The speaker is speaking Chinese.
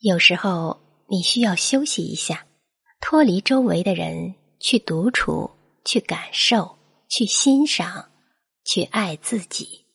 有时候你需要休息一下脱离周围的人去独处去感受去欣赏去爱自己。